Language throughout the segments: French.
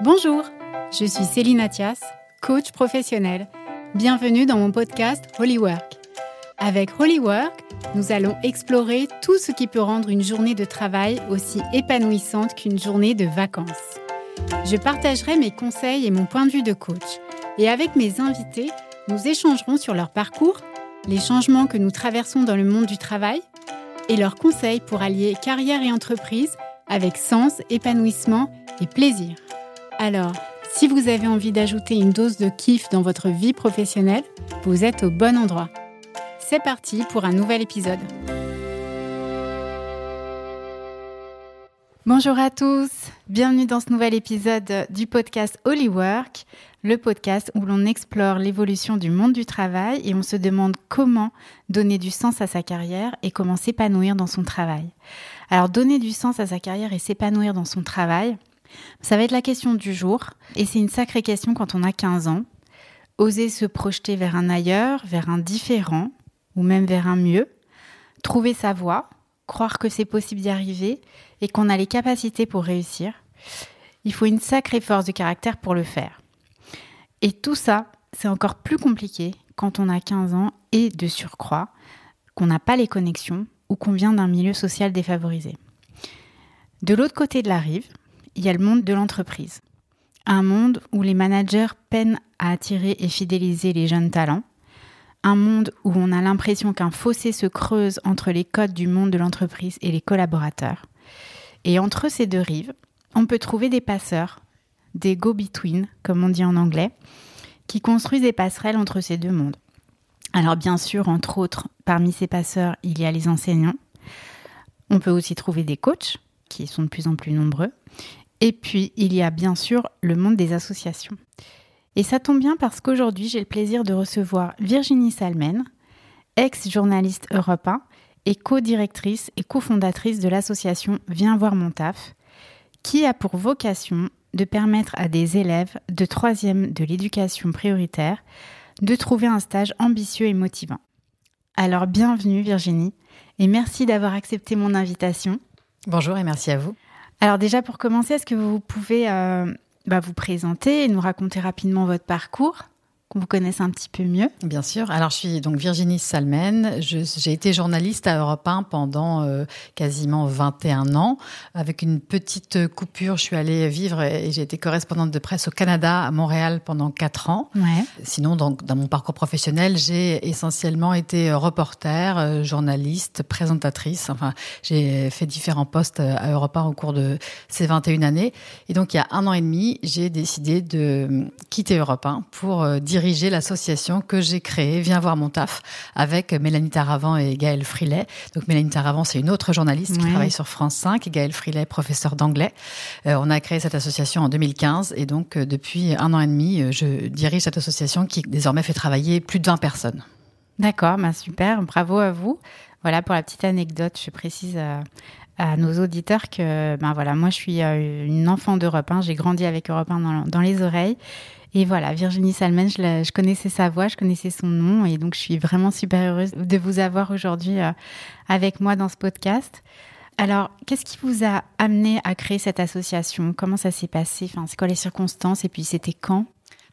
Bonjour, je suis Céline Athias, coach professionnel. Bienvenue dans mon podcast Holywork. Avec Holywork, nous allons explorer tout ce qui peut rendre une journée de travail aussi épanouissante qu'une journée de vacances. Je partagerai mes conseils et mon point de vue de coach. Et avec mes invités, nous échangerons sur leur parcours, les changements que nous traversons dans le monde du travail et leurs conseils pour allier carrière et entreprise avec sens, épanouissement et plaisir. Alors, si vous avez envie d'ajouter une dose de kiff dans votre vie professionnelle, vous êtes au bon endroit. C'est parti pour un nouvel épisode. Bonjour à tous, bienvenue dans ce nouvel épisode du podcast Holywork, le podcast où l'on explore l'évolution du monde du travail et on se demande comment donner du sens à sa carrière et comment s'épanouir dans son travail. Alors donner du sens à sa carrière et s'épanouir dans son travail, ça va être la question du jour et c'est une sacrée question quand on a 15 ans. Oser se projeter vers un ailleurs, vers un différent ou même vers un mieux, trouver sa voie, croire que c'est possible d'y arriver et qu'on a les capacités pour réussir, il faut une sacrée force de caractère pour le faire. Et tout ça, c'est encore plus compliqué quand on a 15 ans et de surcroît, qu'on n'a pas les connexions ou qu'on vient d'un milieu social défavorisé. De l'autre côté de la rive, il y a le monde de l'entreprise. Un monde où les managers peinent à attirer et fidéliser les jeunes talents, un monde où on a l'impression qu'un fossé se creuse entre les codes du monde de l'entreprise et les collaborateurs. Et entre ces deux rives, on peut trouver des passeurs, des go-between, comme on dit en anglais, qui construisent des passerelles entre ces deux mondes. Alors bien sûr, entre autres, parmi ces passeurs, il y a les enseignants. On peut aussi trouver des coachs, qui sont de plus en plus nombreux. Et puis, il y a bien sûr le monde des associations. Et ça tombe bien parce qu'aujourd'hui, j'ai le plaisir de recevoir Virginie Salmen, ex-journaliste Europe 1 et co-directrice et cofondatrice de l'association Viens voir mon taf, qui a pour vocation de permettre à des élèves de troisième de l'éducation prioritaire de trouver un stage ambitieux et motivant. Alors bienvenue Virginie et merci d'avoir accepté mon invitation. Bonjour et merci à vous. Alors déjà pour commencer, est-ce que vous pouvez euh, bah, vous présenter et nous raconter rapidement votre parcours? Qu'on vous connaisse un petit peu mieux. Bien sûr. Alors, je suis donc Virginie Salmen. J'ai été journaliste à Europe 1 pendant euh, quasiment 21 ans. Avec une petite coupure, je suis allée vivre et j'ai été correspondante de presse au Canada, à Montréal, pendant 4 ans. Ouais. Sinon, dans mon parcours professionnel, j'ai essentiellement été reporter, euh, journaliste, présentatrice. Enfin, j'ai fait différents postes à Europe 1 au cours de ces 21 années. Et donc, il y a un an et demi, j'ai décidé de quitter Europe 1 pour euh, diriger l'association que j'ai créée, Viens voir mon taf, avec Mélanie Taravant et Gaël Frilet. Donc Mélanie Taravant, c'est une autre journaliste qui travaille sur France 5, et Gaël Frilet, professeur d'anglais. Euh, on a créé cette association en 2015 et donc euh, depuis un an et demi, euh, je dirige cette association qui désormais fait travailler plus de 20 personnes. D'accord, bah super, bravo à vous. Voilà pour la petite anecdote, je précise à, nos auditeurs que ben voilà, moi je suis une enfant d'Europe 1, j'ai grandi avec Europe 1 dans, dans les oreilles et voilà, Virginie Salmen, je, je, connaissais sa voix, je connaissais son nom, et donc je suis vraiment super heureuse de vous avoir aujourd'hui euh, avec moi dans ce podcast. Alors, qu'est-ce qui vous a amené à créer cette association? Comment ça s'est passé? Enfin, c'est quoi les circonstances? Et puis, c'était quand?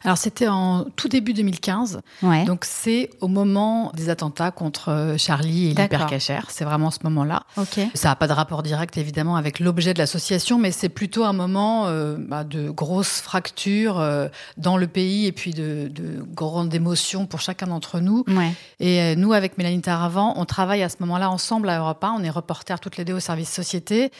Alors c'était en tout début 2015. Ouais. Donc c'est au moment des attentats contre euh, Charlie et l'hypercachère. C'est vraiment ce moment-là. Okay. Ça n'a pas de rapport direct évidemment avec l'objet de l'association, mais c'est plutôt un moment euh, bah, de grosses fractures euh, dans le pays et puis de, de grandes émotions pour chacun d'entre nous. Ouais. Et euh, nous, avec Mélanie Taravant, on travaille à ce moment-là ensemble à Europe 1. On est reporters toutes les deux au service société.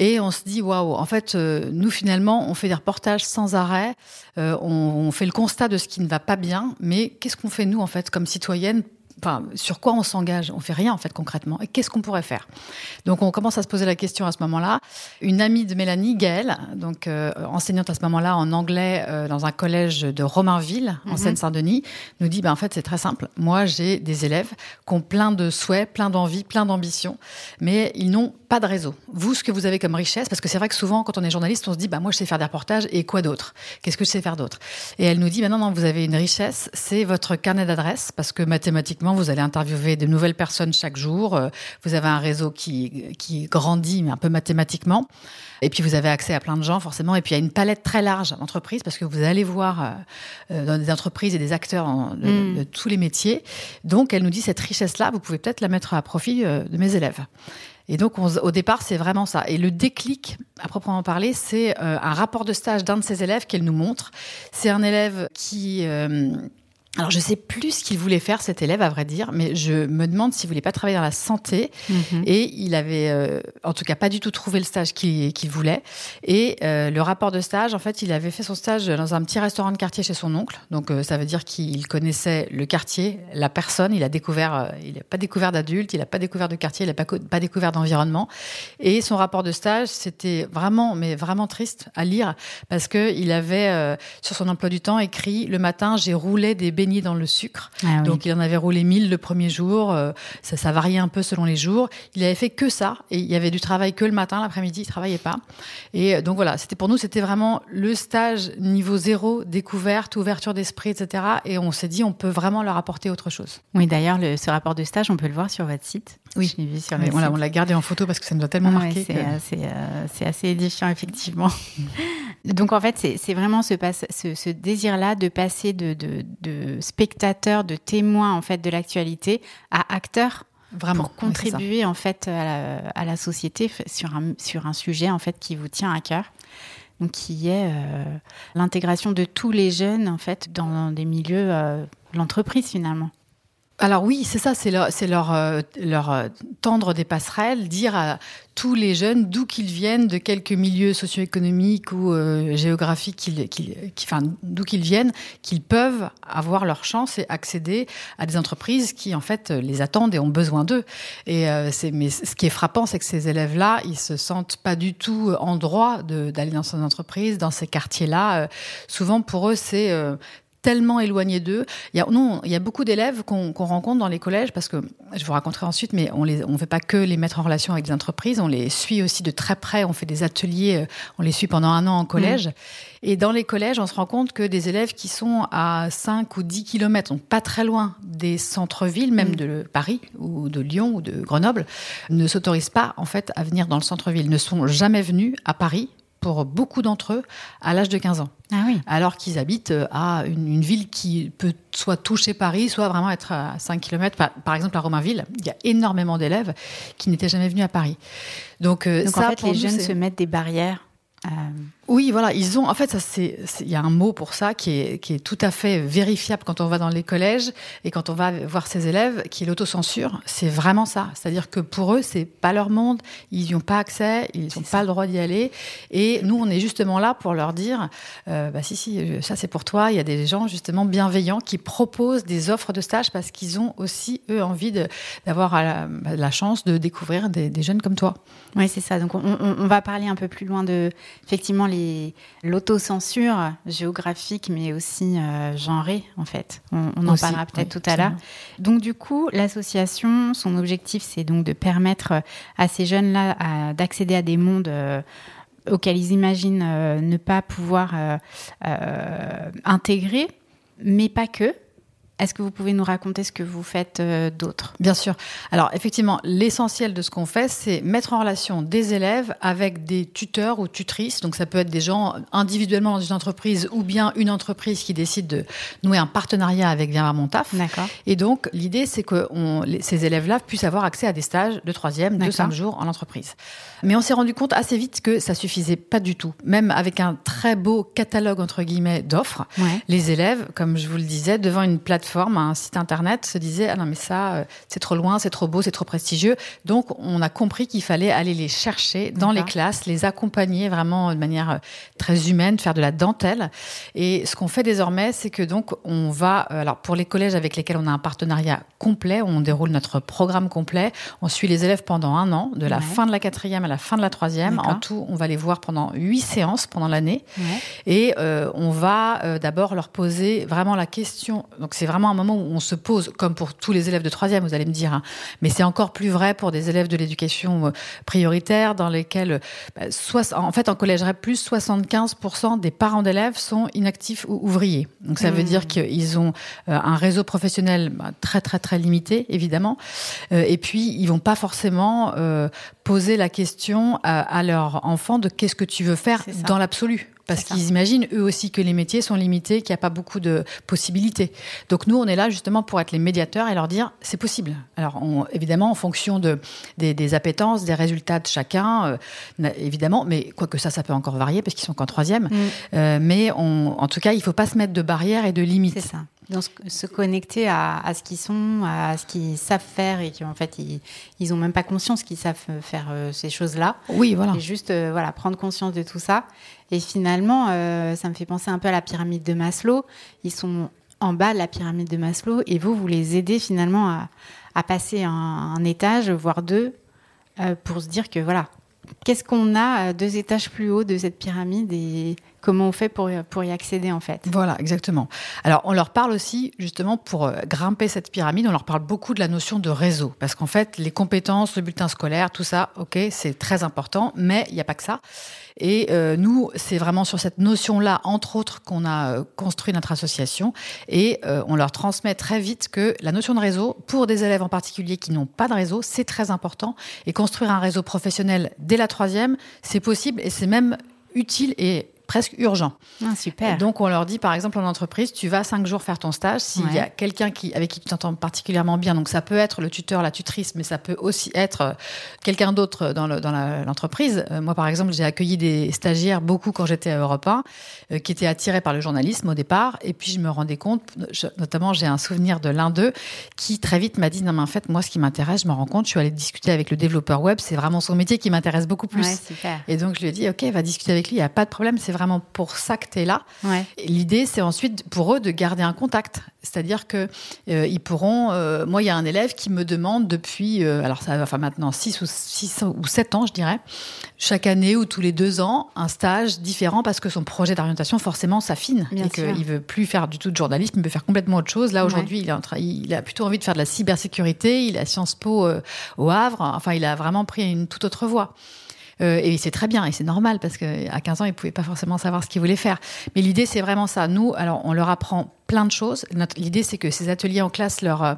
Et on se dit, waouh, en fait, euh, nous, finalement, on fait des reportages sans arrêt, euh, on, on, fait le constat de ce qui ne va pas bien, mais qu'est-ce qu'on fait, nous, en fait, comme citoyennes Enfin, sur quoi on s'engage On fait rien en fait concrètement. Et qu'est-ce qu'on pourrait faire? Donc on commence à se poser la question à ce moment-là. Une amie de Mélanie, Gaëlle, donc euh, enseignante à ce moment-là en anglais euh, dans un collège de Romainville en mm -hmm. Seine-Saint-Denis, nous dit ben en fait c'est très simple. Moi j'ai des élèves qui ont plein de souhaits, plein d'envies, plein d'ambitions, mais ils n'ont pas de réseau. Vous, ce que vous avez comme richesse, parce que c'est vrai que souvent quand on est journaliste, on se dit bah moi je sais faire des reportages et quoi d'autre? Qu'est-ce que je sais faire d'autre? Et elle nous dit ben non non vous avez une richesse, c'est votre carnet d'adresses parce que mathématiquement effectivement, vous allez interviewer de nouvelles personnes chaque jour. Euh, vous avez un réseau qui, qui grandit, mais un peu mathématiquement. Et puis vous avez accès à plein de gens forcément. Et puis il y a une palette très large d'entreprises parce que vous allez voir euh, euh, dans des entreprises et des acteurs de, mm. de, tous les métiers. Donc elle nous dit cette richesse-là, vous pouvez peut-être la mettre à profit de mes élèves. Et donc, au départ, c'est vraiment ça. Et le déclic, à proprement parler, c'est un rapport de stage d'un de ses élèves qu'elle nous montre. C'est un élève qui alors, je sais plus ce qu'il voulait faire, cet élève, à vrai dire, mais je me demande s'il voulait pas travailler dans la santé. Mhm. Et il avait, euh, en tout cas, pas du tout trouvé le stage qu'il voulait. Et euh, le rapport de stage, en fait, il avait fait son stage dans un petit restaurant de quartier chez son oncle. Donc, euh, ça veut dire qu'il connaissait le quartier, la personne. Il a découvert, il n'a pas découvert d'adulte, il n'a pas découvert de quartier, il n'a pas, pas découvert d'environnement. Et son rapport de stage, c'était vraiment, mais vraiment triste à lire parce que il avait sur son emploi du temps écrit le matin, j'ai roulé des beignets dans le sucre. Ah Donc il en avait roulé 1000 le premier jour. Euh, ça, ça variait un peu selon les jours. Il avait fait que ça. Et il y avait du travail que le matin, l'après-midi, il travaillait pas. Et euh, donc voilà, c'était pour nous, c'était vraiment le stage niveau zéro, découverte, ouverture d'esprit, etc. Et on s'est dit, on peut vraiment leur apporter autre chose. Oui, d'ailleurs, ce rapport de stage, on peut le voir sur votre site. Oui, vu sur on l'a gardé en photo parce que ça nous a tellement ah marqué. Euh, c'est assez édifiant, effectivement. Donc en fait, c'est vraiment ce, ce, ce désir-là de passer de, de, de, spectateur, de témoin en fait de l'actualité à acteur. Vraiment, pour contribuer en fait à la, à la, société sur un, sur un sujet en fait qui vous tient à cœur donc qui est euh, l'intégration de tous les jeunes en fait dans des milieux euh, l'entreprise finalement. Alors oui, c'est ça, c'est leur, leur, euh, leur euh, tendre des passerelles, dire à tous les jeunes, d'où qu'ils viennent, de quelques milieux socio-économiques ou euh, géographiques, qu'ils, enfin, d'où qu'ils viennent, qu'ils peuvent avoir leur chance et accéder à des entreprises qui, en fait, les attendent et ont besoin d'eux. Et c'est, mais ce qui est frappant, c'est que ces élèves-là, ils se sentent pas du tout en droit d'aller dans ces entreprises, dans ces quartiers-là. souvent, pour eux, c'est tellement éloignés d'eux. Il y a, non, il y a beaucoup d'élèves qu'on rencontre dans les collèges parce que je vous raconterai ensuite, mais on ne on fait pas que les mettre en relation avec des entreprises, on les suit aussi de très près. On fait des ateliers, euh, on les suit pendant un an en collège. Mmh. Et dans les collèges, on se rend compte que des élèves qui sont à 5 ou 10 kilomètres, donc pas très loin des centres-villes, même mmh. de Paris ou de Lyon ou de Grenoble, ne s'autorisent pas en fait à venir dans le centre-ville, ne sont jamais venus à Paris pour beaucoup d'entre eux à l'âge de 15 ans. Ah oui. Alors qu'ils habitent euh, à une, ville qui peut soit toucher Paris, soit vraiment être à 5 km. Par, exemple, à Romainville, il y a énormément d'élèves qui n'étaient jamais venus à Paris. Donc, euh, ça, en fait, les jeunes se mettent des barrières. Euh, oui, voilà, ils ont. En fait, ça, c'est, il y a un mot pour ça qui est, qui est tout à fait vérifiable quand on va dans les collèges et quand on va voir ses élèves, qui est l'autocensure. C'est vraiment ça. C'est-à-dire que pour eux, c'est pas leur monde, ils n'y ont pas accès, ils n'ont pas le droit d'y aller. Et nous, on est justement là pour leur dire, euh, bah si, si, ça c'est pour toi. Il y a des gens justement bienveillants qui proposent des offres de stage parce qu'ils ont aussi eux envie d'avoir la, bah, la, chance de découvrir des, des jeunes comme toi. Oui, c'est ça. Donc on, on, on, va parler un peu plus loin de effectivement les l'autocensure géographique, mais aussi euh, genrée, en fait. On, en parlera peut-être tout à l'heure. Donc, du coup, l'association, son objectif, c'est donc de permettre à ces jeunes-là d'accéder à des mondes euh, auxquels ils imaginent euh, ne pas pouvoir intégrer, mais pas que. Est-ce que vous pouvez nous raconter ce que vous faites euh, d'autre? Bien sûr. Alors effectivement, l'essentiel de ce qu'on fait, c'est mettre en relation des élèves avec des tuteurs ou tutrices. Donc ça peut être des gens individuellement dans une entreprise ou bien une entreprise qui décide de nouer un partenariat avec Viens mon taf. D'accord. Et donc l'idée, c'est que ces élèves-là puissent avoir accès à des stages de troisième, de cinq jours en entreprise. Mais on s'est rendu compte assez vite que ça suffisait pas du tout. Même avec un très beau catalogue entre guillemets d'offres, les élèves, comme je vous le disais, devant une plateforme, un site internet, se disaient ah non mais ça euh, c'est trop loin, c'est trop beau, c'est trop prestigieux. Donc on a compris qu'il fallait aller les chercher dans les classes, les accompagner vraiment de manière euh, très humaine, faire de la dentelle. Et ce qu'on fait désormais, c'est que donc on va, euh, alors pour les collèges avec lesquels on a un partenariat complet, on déroule notre programme complet, on suit les élèves pendant un an, de la fin de la quatrième à la fin de la troisième. En tout, on va les voir pendant huit séances pendant l'année. Et euh, on va euh, d'abord leur poser vraiment la question. Donc c'est vraiment vraiment un moment où on se pose, comme pour tous les élèves de troisième, vous allez me dire, hein. mais c'est encore plus vrai pour des élèves de l'éducation euh, prioritaire dans lesquels, bah, en fait, en collège plus 75% des parents d'élèves sont inactifs ou ouvriers. Donc ça veut mmh. dire qu'ils ont euh, un réseau professionnel bah, très très très limité, évidemment, euh, et puis ils vont pas forcément poser la question à, à leur enfant de qu'est-ce que tu veux faire dans l'absolu parce qu'ils imaginent eux aussi que les métiers sont limités, qu'il n'y a pas beaucoup de possibilités. Donc nous, on est là justement pour être les médiateurs et leur dire c'est possible. Alors évidemment, en fonction de, des, appétences, des résultats de chacun, euh, évidemment, mais quoique ça, ça peut encore varier parce qu'ils sont qu'en troisième. Mm. Euh, mais en tout cas, il ne faut pas se mettre de barrières et de limites. C'est ça. Se connecter à, ce qu'ils sont, à ce qu'ils savent faire et qu'en fait, ils n'ont même pas conscience qu'ils savent faire euh, ces choses-là. Oui, voilà. Et juste voilà, prendre conscience de tout ça et finalement, euh, ça me fait penser un peu à la pyramide de Maslow. Ils sont en bas de la pyramide de Maslow et vous, vous les aidez finalement à, passer un, étage, voire deux, euh, pour se dire que voilà, qu'est-ce qu'on a deux étages plus haut de cette pyramide et comment on fait pour, pour y accéder en fait. Voilà, exactement. Alors on leur parle aussi justement pour euh, grimper cette pyramide, on leur parle beaucoup de la notion de réseau, parce qu'en fait les compétences, le bulletin scolaire, tout ça, ok, c'est très important, mais il n'y a pas que ça. Et euh, nous, c'est vraiment sur cette notion-là, entre autres, qu'on a euh, construit notre association. Et on leur transmet très vite que la notion de réseau, pour des élèves en particulier qui n'ont pas de réseau, c'est très important. Et construire un réseau professionnel dès la troisième, c'est possible et c'est même utile et presque urgent. Ah, super. donc, on leur dit, par exemple, en entreprise, tu vas cinq jours faire ton stage. S'il y a quelqu'un qui, avec qui tu t'entends particulièrement bien, donc ça peut être le tuteur, la tutrice, mais ça peut aussi être euh, quelqu'un d'autre dans, l'entreprise. Euh, moi, par exemple, j'ai accueilli des stagiaires beaucoup quand j'étais à Europe 1, euh, qui étaient attirés par le journalisme au départ. Et puis, je me rendais compte, notamment, j'ai un souvenir de l'un d'eux qui très vite m'a dit, non, mais en fait, moi, ce qui m'intéresse, je me rends compte, je suis allée discuter avec le développeur web, c'est vraiment son métier qui m'intéresse beaucoup plus. super. Et donc, je lui ai dit, OK, va discuter avec lui, il n'y a pas de problème, c'est vraiment pour ça que tu es là. L'idée, c'est ensuite pour eux de garder un contact. C'est-à-dire que euh, ils pourront. Euh, moi, il y a un élève qui me demande depuis, euh, alors ça va enfin maintenant 6 ou, 6 ou 7 ans, je dirais, chaque année ou tous les deux ans, un stage différent parce que son projet d'orientation, forcément, s'affine. et qu'il veut plus faire du tout de journalisme, il veut faire complètement autre chose. Là, aujourd'hui, il, il, a plutôt envie de faire de la cybersécurité. Il a Sciences Po au Havre. Enfin, il a vraiment pris une toute autre voie. Euh, et c'est très bien et c'est normal parce qu'à 15 ans, ils ne pouvaient pas forcément savoir ce qu'ils voulaient faire. Mais l'idée, c'est vraiment ça. Nous, alors, on leur apprend plein de choses. L'idée, c'est que ces ateliers en classe leur euh,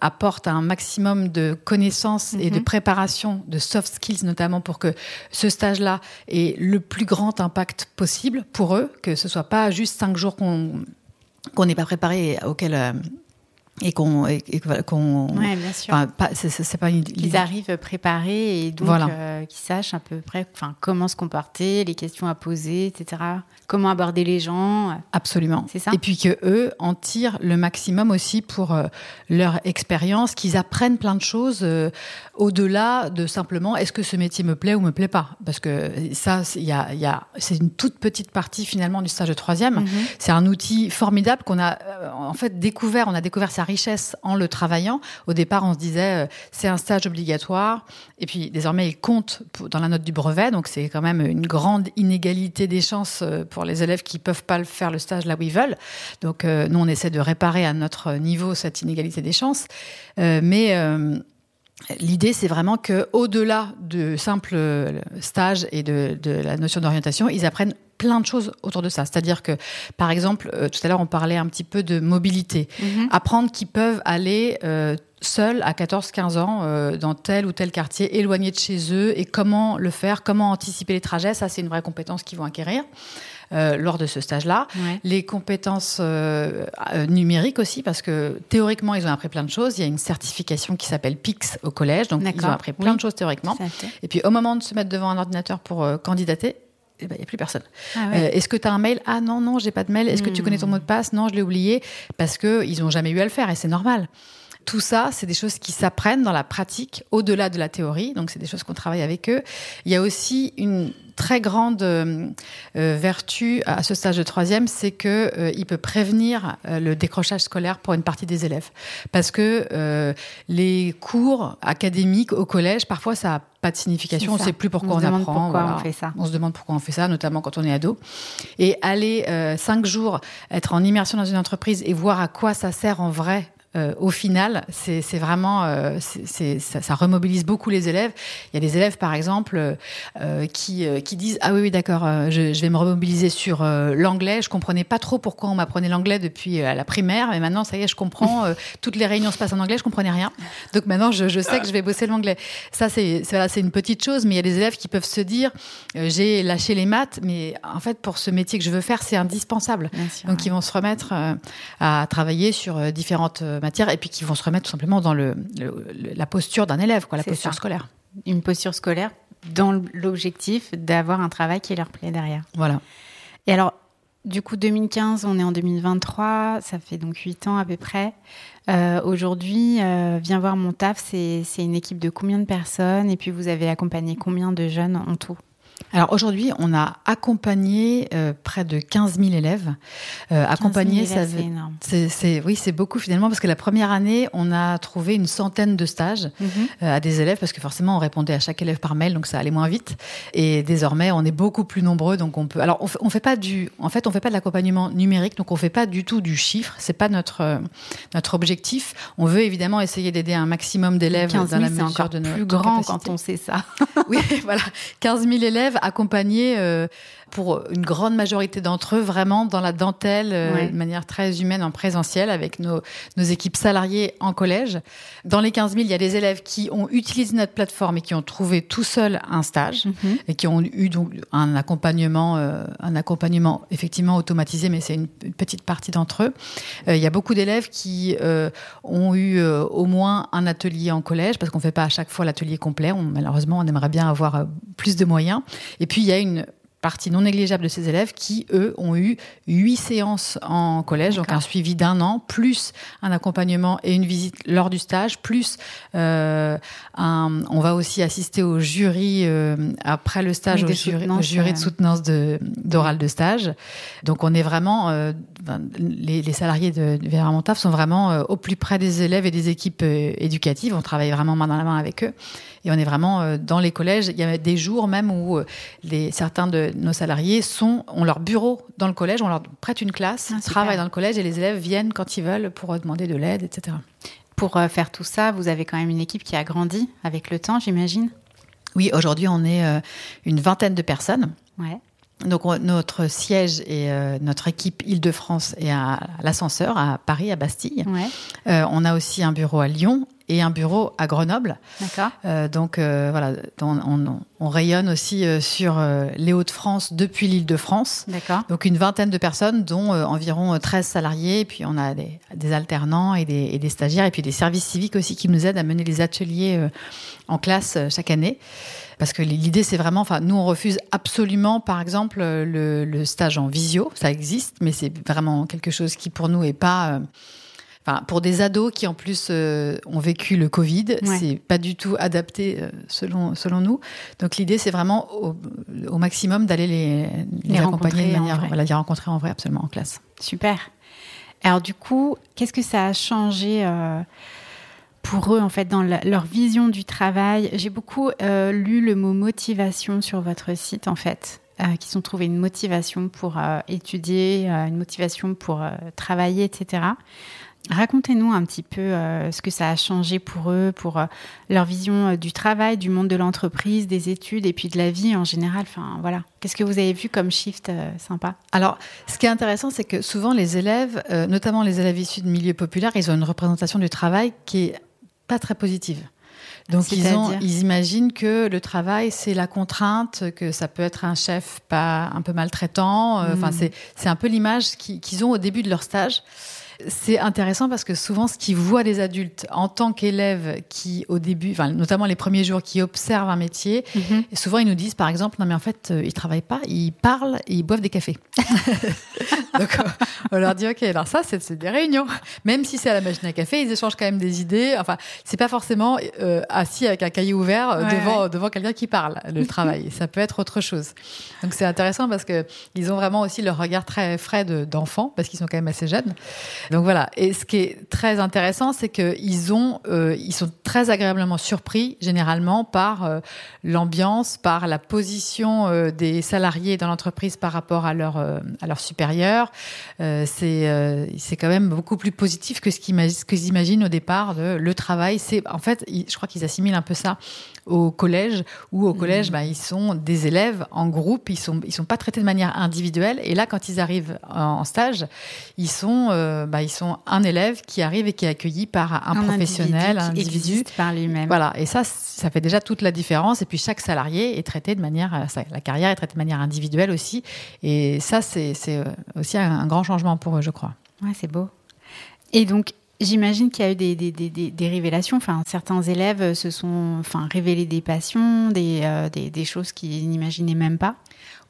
apportent un maximum de connaissances et de mhm. préparation, de soft skills notamment, pour que ce stage-là ait le plus grand impact possible pour eux, que ce soit pas juste cinq jours qu'on qu'on n'est pas préparé auquel et qu'on qu'on ouais, bien sûr. c'est pas une, ils arrivent préparés et donc voilà. Euh, qu'ils sachent à peu près enfin comment se comporter les questions à poser etc comment aborder les gens. Absolument. C'est ça. Et puis que eux en tirent le maximum aussi pour euh, leur expérience qu'ils apprennent plein de choses euh, au-delà de simplement est-ce que ce métier me plaît ou me plaît pas? Parce que ça il y a, y a c'est une toute petite partie finalement du stage de troisième. Mm-hmm. c'est un outil formidable qu'on a en fait découvert on a découvert sa richesse en le travaillant. Au départ, on se disait, euh, c'est un stage obligatoire. Et puis, désormais, il compte dans la note du brevet. Donc, c'est quand même une grande inégalité des chances euh, pour les élèves qui peuvent pas faire le stage là où ils veulent. Donc, euh, nous, on essaie de réparer à notre niveau cette inégalité des chances. mais L'idée, c'est vraiment que, au-delà de simples stages et de, de la notion d'orientation, ils apprennent plein de choses autour de ça. C'est-à-dire que, par exemple, euh, tout à l'heure, on parlait un petit peu de mobilité. Mhm. Apprendre qu'ils peuvent aller euh, seuls à 14-15 ans euh, dans tel ou tel quartier, éloigné de chez eux, et comment le faire, comment anticiper les trajets, ça, c'est une vraie compétence qu'ils vont acquérir. lors de ce stage-là. Les compétences numériques aussi, parce que théoriquement, ils ont appris plein de choses. Il y a une certification qui s'appelle PIX au collège, donc ils ont appris plein de choses théoriquement. Et puis au moment de se mettre devant un ordinateur pour candidater, il eh n'y ben, a plus personne. Ah euh, est-ce que tu as un mail? Ah non, non, j'ai pas de mail. Est-ce que tu connais ton hmm. mot de passe? Non, je l'ai oublié. Parce qu'ils n'ont jamais eu à le faire et c'est normal. Tout ça, c'est des choses qui s'apprennent dans la pratique, au-delà de la théorie. Donc, c'est des choses qu'on travaille avec eux. Il y a aussi une très grande euh, euh, vertu à ce stage de troisième, c'est que euh, il peut prévenir le décrochage scolaire pour une partie des élèves, parce que les cours académiques au collège, parfois ça a pas de signification, on ne sait plus pourquoi on, on apprend. Pourquoi on fait ça. On se demande pourquoi on fait ça, notamment quand on est ado. Et aller cinq jours être en immersion dans une entreprise et voir à quoi ça sert en vrai euh, au final, c'est vraiment, euh, c'est ça, ça, remobilise beaucoup les élèves. Il y a des élèves, par exemple, euh, qui, qui disent ah oui oui d'accord, je, je, vais me remobiliser sur l'anglais. Je comprenais pas trop pourquoi on m'apprenait l'anglais depuis la primaire, mais maintenant ça y est, je comprends. toutes les réunions se passent en anglais, je comprenais rien. Donc maintenant, je, je sais que je vais bosser l'anglais. Ça c'est voilà, c'est une petite chose, mais il y a des élèves qui peuvent se dire j'ai lâché les maths, mais en fait pour ce métier que je veux faire, c'est indispensable. Donc ils vont se remettre à travailler sur différentes matière et puis qui vont se remettre tout simplement dans le, la posture d'un élève, quoi, la posture scolaire. Une posture scolaire dans l'objectif d'avoir un travail qui leur plaît derrière. Voilà. Et alors, du coup, 2015, on est en 2023, ça fait donc 8 ans à peu près. Euh, Aujourd'hui, euh, Viens voir mon taf, c'est une équipe de combien de personnes Et puis, vous avez accompagné combien de jeunes en tout? Alors aujourd'hui, on a accompagné euh, près de 15 000 élèves. Euh, accompagner, ça, c'est oui, c'est beaucoup finalement parce que la première année, on a trouvé une centaine de stages mhm. euh, à des élèves parce que forcément, on répondait à chaque élève par mail, donc ça allait moins vite. Et désormais, on est beaucoup plus nombreux, donc on peut. Alors, on, on fait pas du, en fait, on fait pas de l'accompagnement numérique, donc on fait pas du tout du chiffre. C'est pas notre euh, notre objectif. On veut évidemment essayer d'aider un maximum d'élèves dans la mesure de notre plus grand quand on sait ça. oui, voilà, 15 000 élèves accompagnés euh, pour une grande majorité d'entre eux vraiment dans la dentelle euh, de manière très humaine en présentiel avec nos, nos équipes salariées en collège. Dans les 15 000, il y a des élèves qui ont utilisé notre plateforme et qui ont trouvé tout seuls un stage mhm. et qui ont eu donc un accompagnement, euh, un accompagnement effectivement automatisé, mais c'est une, petite partie d'entre eux. il y a beaucoup d'élèves qui ont eu au moins un atelier en collège parce qu'on fait pas à chaque fois l'atelier complet. On, malheureusement, on aimerait bien avoir plus de moyens. Et puis, il y a une partie non négligeable de ces élèves qui, eux, ont eu huit séances en collège, donc un suivi d'un an, plus un accompagnement et une visite lors du stage, plus euh, un, on va aussi assister au jury euh, après le stage, au jury, au jury, de soutenance d'oral de, de, stage. Donc on est vraiment, euh, les, les, salariés de, de Vera Montaf sont vraiment euh, au plus près des élèves et des équipes euh, éducatives. On travaille vraiment main dans la main avec eux. Et on est vraiment euh, dans les collèges. Il y a des jours même où les, certains de nos salariés sont, ont leur bureau dans le collège, on leur prête une classe, ah, travaillent dans le collège et les élèves viennent quand ils veulent pour demander de l'aide, etc. Pour euh, faire tout ça, vous avez quand même une équipe qui a grandi avec le temps, j'imagine? Oui, aujourd'hui, on est euh, une vingtaine de personnes. Ouais. Donc notre siège et euh, notre équipe Île-de-France est à l'ascenseur à Paris, à Bastille. Ouais. Euh, on a aussi un bureau à Lyon et un bureau à Grenoble. D'accord. Euh, donc voilà, on, on, on, rayonne aussi sur les Hauts-de-France depuis l'Île-de-France. D'accord. Donc une vingtaine de personnes, dont environ 13 salariés. Et puis on a des, des alternants et des, et des, stagiaires et puis des services civiques aussi qui nous aident à mener les ateliers en classe chaque année. Parce que l'idée, c'est vraiment, enfin, nous, on refuse absolument, par exemple, le, le stage en visio. Ça existe, mais c'est vraiment quelque chose qui, pour nous, est pas. Euh, enfin, pour des ados qui en plus euh, ont vécu le Covid, ouais. c'est pas du tout adapté euh, selon selon nous. Donc l'idée c'est vraiment au, au maximum d'aller les, les, les accompagner de manière, voilà, les rencontrer en vrai absolument en classe. Super. Alors du coup, qu'est-ce que ça a changé euh, pour eux, en fait, dans leur vision du travail. J'ai beaucoup euh, lu le mot motivation sur votre site, en fait, euh, qui sont trouvés une motivation pour euh, étudier, une motivation pour travailler, etc. Racontez-nous un petit peu ce que ça a changé pour eux, pour leur vision du travail, du monde de l'entreprise, des études et puis de la vie en général. Enfin, voilà. Qu'est-ce que vous avez vu comme shift sympa? Alors, ce qui est intéressant, c'est que souvent les élèves, notamment les élèves issus de milieux populaires, ils ont une représentation du travail qui est pas très positive. Donc ils, ont, ils imaginent que le travail c'est la contrainte, que ça peut être un chef pas un peu maltraitant. Enfin mmh. c'est c'est un peu l'image qu'ils ont au début de leur stage. C'est intéressant parce que souvent, ce qu'ils voient des adultes en tant qu'élèves qui, au début, enfin, notamment les premiers jours, qui observent un métier, mhm. et souvent ils nous disent, par exemple, non mais en fait, euh, ils travaillent pas, ils parlent et ils boivent des cafés. Donc, on leur dit, ok, alors ça, c'est des réunions. Même si c'est à la machine à café, ils échangent quand même des idées. Enfin, c'est pas forcément euh, assis avec un cahier ouvert euh, devant, devant quelqu'un qui parle, le travail. ça peut être autre chose. Donc, c'est intéressant parce que ils ont vraiment aussi leur regard très frais d'enfants, parce qu'ils sont quand même assez jeunes. Donc voilà. Et ce qui est très intéressant, c'est qu'ils ont, euh, ils sont très agréablement surpris, généralement, par l'ambiance, par la position des salariés dans l'entreprise par rapport à leur, à leur supérieur. c'est euh, c'est quand même beaucoup plus positif que ce qu'ils imaginent au départ. De, le travail, c'est en fait, je crois qu'ils assimilent un peu ça au collège, où au collège, mmh. bah, ils sont des élèves en groupe, ils sont ils sont pas traités de manière individuelle. Et là, quand ils arrivent en stage, ils sont euh, bah, ils sont un élève qui arrive et qui est accueilli par un, professionnel, un individu par lui-même. Voilà. Et ça, ça fait déjà toute la différence. Et puis chaque salarié est traité de manière, euh, la carrière est traitée de manière individuelle aussi. Et ça, c'est aussi un grand changement pour eux, je crois. Ouais, c'est beau. Et donc, j'imagine qu'il y a eu des, des, des, des, révélations. Enfin, certains élèves se sont enfin, révélés des passions, des, euh, des choses qu'ils n'imaginaient même pas.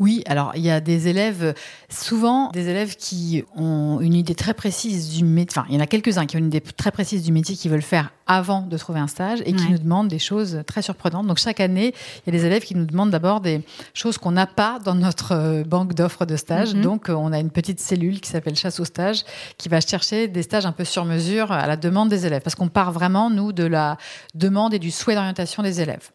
Oui, alors il y a des élèves, souvent des élèves qui ont une idée très précise du métier. Enfin, il y en a quelques-uns qui ont une idée très précise du métier qu'ils veulent faire avant de trouver un stage et qui nous demandent des choses très surprenantes. Donc chaque année, il y a des élèves qui nous demandent d'abord des choses qu'on n'a pas dans notre euh, banque d'offres de stage. Mhm. Donc euh, on a une petite cellule qui s'appelle chasse au stage qui va chercher des stages un peu sur mesure à la demande des élèves parce qu'on part vraiment nous de la demande et du souhait d'orientation des élèves.